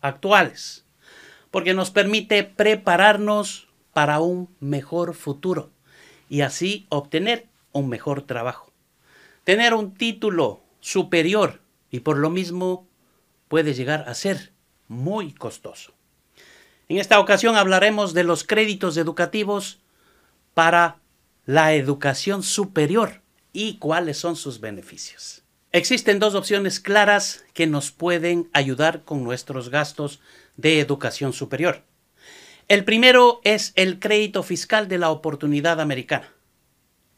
actuales porque nos permite prepararnos para un mejor futuro y así obtener un mejor trabajo. Tener un título superior y por lo mismo puede llegar a ser muy costoso. En esta ocasión hablaremos de los créditos educativos para la educación superior y cuáles son sus beneficios. Existen dos opciones claras que nos pueden ayudar con nuestros gastos de educación superior. El primero es el crédito fiscal de la oportunidad americana,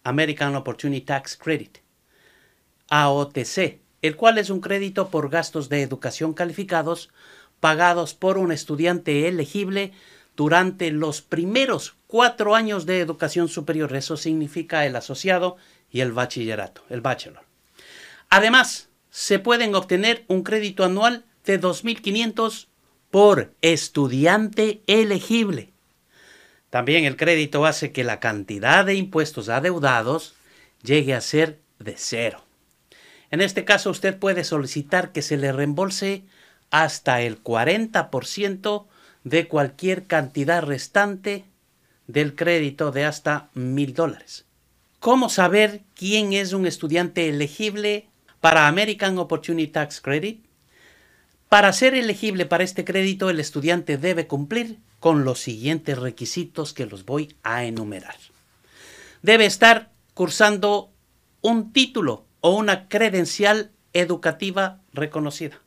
American Opportunity Tax Credit, AOTC, el cual es un crédito por gastos de educación calificados pagados por un estudiante elegible durante los primeros cuatro años de educación superior. Eso significa el asociado y el bachillerato, el bachelor. Además, se pueden obtener un crédito anual de 2.500 por estudiante elegible. También el crédito hace que la cantidad de impuestos adeudados llegue a ser de cero. En este caso usted puede solicitar que se le reembolse hasta el 40% de cualquier cantidad restante del crédito de hasta mil dólares. ¿Cómo saber quién es un estudiante elegible para American Opportunity Tax Credit? Para ser elegible para este crédito, el estudiante debe cumplir con los siguientes requisitos que los voy a enumerar. Debe estar cursando un título o una credencial educativa reconocida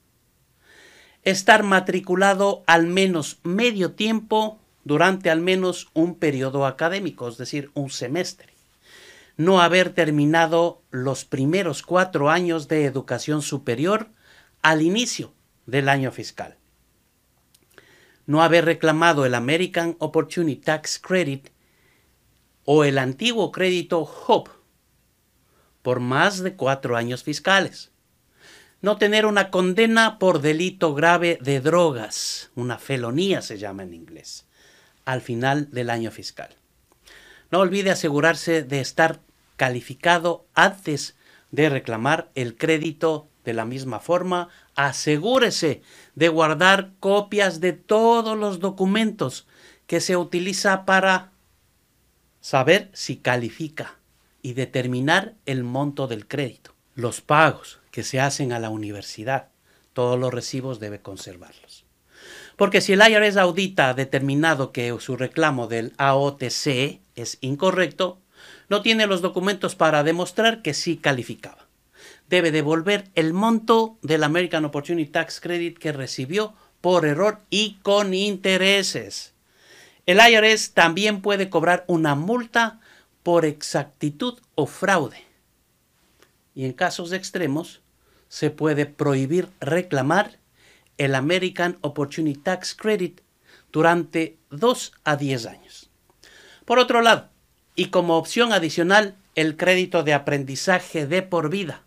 estar matriculado al menos medio tiempo durante al menos un periodo académico, es decir, un semestre. No haber terminado los primeros cuatro años de educación superior al inicio del año fiscal. No haber reclamado el American Opportunity Tax Credit o el antiguo crédito HOPE por más de cuatro años fiscales no tener una condena por delito grave de drogas, una felonía se llama en inglés, al final del año fiscal. No olvide asegurarse de estar calificado antes de reclamar el crédito de la misma forma. Asegúrese de guardar copias de todos los documentos que se utiliza para saber si califica y determinar el monto del crédito los pagos que se hacen a la universidad, todos los recibos debe conservarlos. Porque si el IRS audita ha determinado que su reclamo del AOTC es incorrecto, no tiene los documentos para demostrar que sí calificaba. Debe devolver el monto del American Opportunity Tax Credit que recibió por error y con intereses. El IRS también puede cobrar una multa por exactitud o fraude y en casos extremos se puede prohibir reclamar el American Opportunity Tax Credit durante 2 a 10 años. Por otro lado, y como opción adicional, el crédito de aprendizaje de por vida,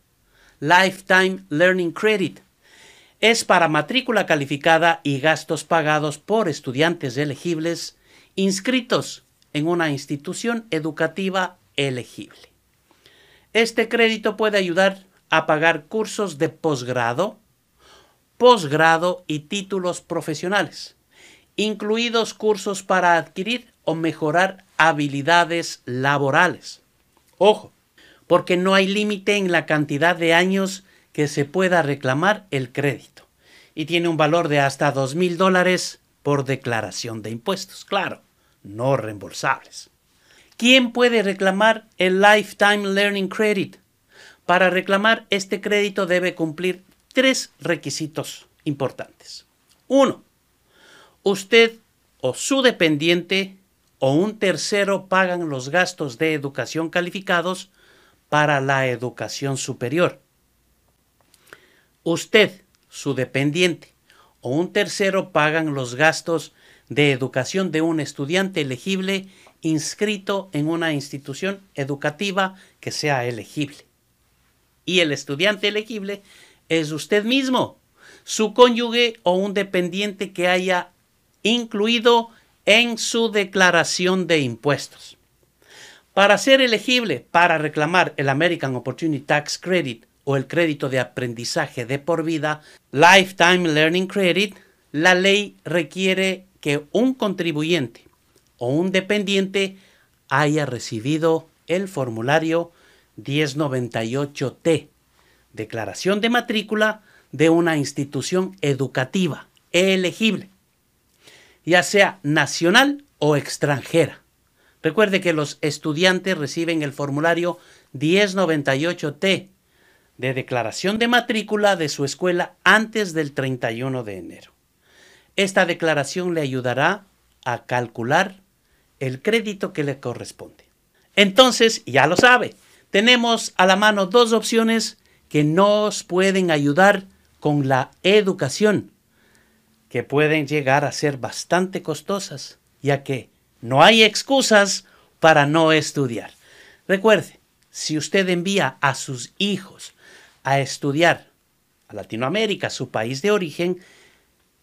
Lifetime Learning Credit, es para matrícula calificada y gastos pagados por estudiantes elegibles inscritos en una institución educativa elegible. Este crédito puede ayudar a pagar cursos de posgrado, posgrado y títulos profesionales, incluidos cursos para adquirir o mejorar habilidades laborales. Ojo, porque no hay límite en la cantidad de años que se pueda reclamar el crédito y tiene un valor de hasta dos mil dólares por declaración de impuestos, claro, no reembolsables. ¿Quién puede reclamar el Lifetime Learning Credit? Para reclamar este crédito debe cumplir tres requisitos importantes. Uno, usted o su dependiente o un tercero pagan los gastos de educación calificados para la educación superior. Usted, su dependiente o un tercero pagan los gastos de educación de un estudiante elegible inscrito en una institución educativa que sea elegible. Y el estudiante elegible es usted mismo, su cónyuge o un dependiente que haya incluido en su declaración de impuestos. Para ser elegible para reclamar el American Opportunity Tax Credit o el crédito de aprendizaje de por vida, Lifetime Learning Credit, la ley requiere que un contribuyente o un dependiente haya recibido el formulario 1098T, declaración de matrícula de una institución educativa elegible, ya sea nacional o extranjera. Recuerde que los estudiantes reciben el formulario 1098T de declaración de matrícula de su escuela antes del 31 de enero. Esta declaración le ayudará a calcular el crédito que le corresponde. Entonces, ya lo sabe, tenemos a la mano dos opciones que nos pueden ayudar con la educación, que pueden llegar a ser bastante costosas, ya que no hay excusas para no estudiar. Recuerde, si usted envía a sus hijos a estudiar a Latinoamérica, su país de origen,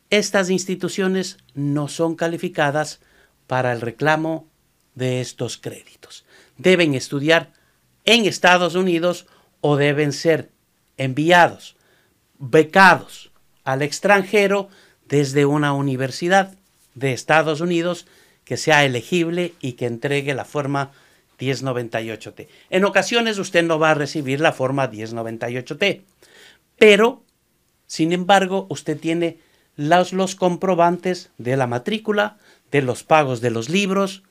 estas instituciones no son calificadas para el reclamo de estos créditos. Deben estudiar en Estados Unidos o deben ser enviados, becados al extranjero desde una universidad de Estados Unidos que sea elegible y que entregue la forma 1098T. En ocasiones usted no va a recibir la forma 1098T, pero, sin embargo, usted tiene los, los comprobantes de la matrícula, de los pagos de los libros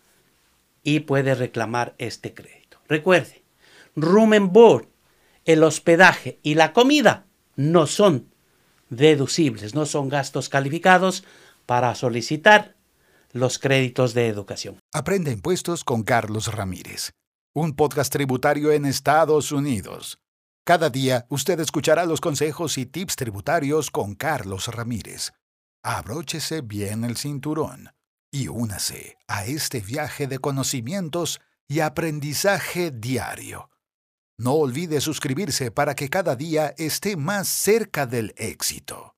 y puede reclamar este crédito. Recuerde, room and board, el hospedaje y la comida no son deducibles, no son gastos calificados para solicitar los créditos de educación. Aprende impuestos con Carlos Ramírez, un podcast tributario en Estados Unidos. Cada día usted escuchará los consejos y tips tributarios con Carlos Ramírez. Abróchese bien el cinturón y únase a este viaje de conocimientos y aprendizaje diario. No olvide suscribirse para que cada día esté más cerca del éxito.